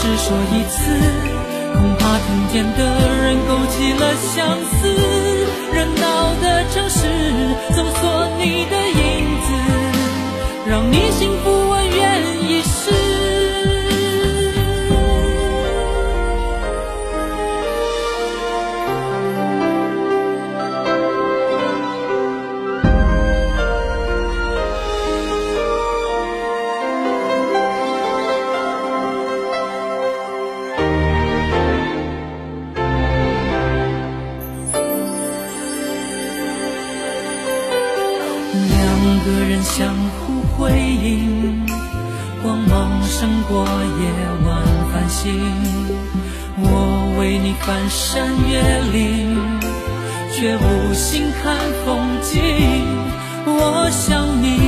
只说一次，恐怕听见的人勾起了相思。热闹的城市，搜索你的影子，让你幸福，两个人相互辉映光芒胜过夜晚繁星我为你翻山越岭却无心看风景我想你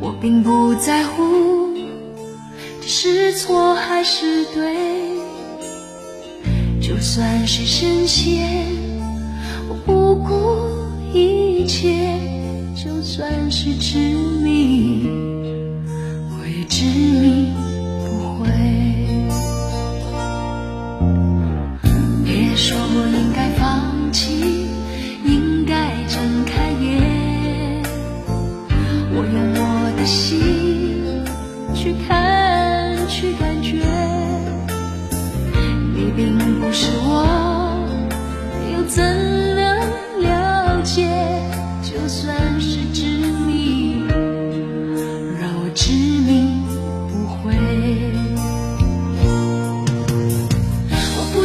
我并不在乎这是错还是对，就算是深陷，我不顾一切；就算是执迷，我也执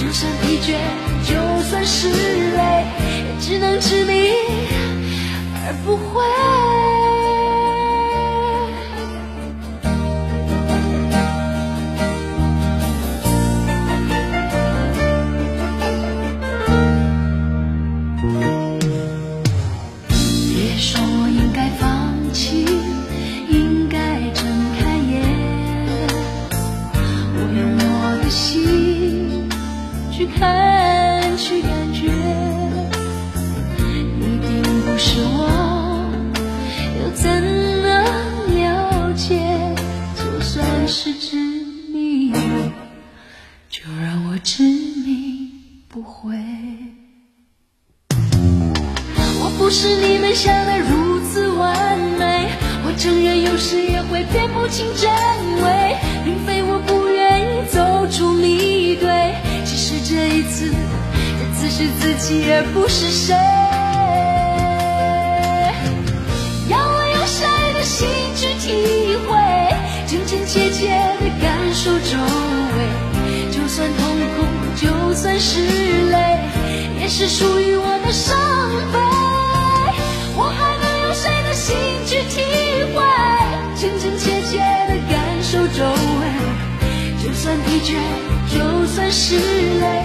就算疲倦，就算是累，也只能执迷而不悔。看，去感觉，一定不是我，又怎能了解？就算是执迷，就让我执迷不悔。我不是你们想的如此完美，我承认有时也会辨不清真伪，是自己而不是谁。要我用谁的心去体会，真真切切的感受周围，就算痛苦，就算是泪，也是属于我的伤悲。我还能用谁的心去体会，真真切切的感受周围。就算疲倦，就算是累，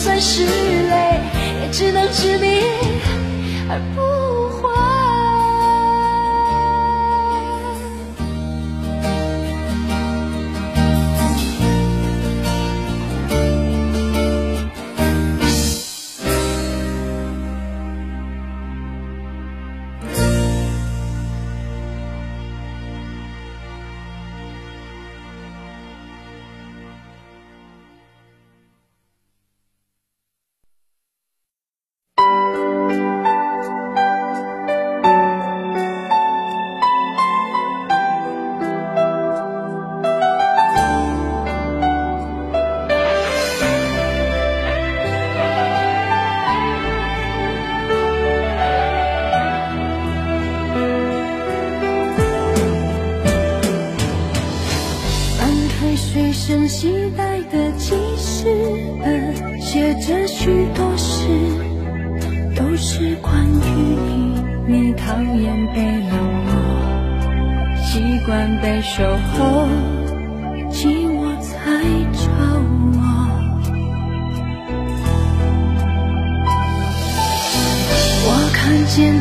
算是累，也只能执迷而不期待的记事本，写着许多事，都是关于你。你。讨厌被冷落，习惯被守候，寂寞才找我。我看见。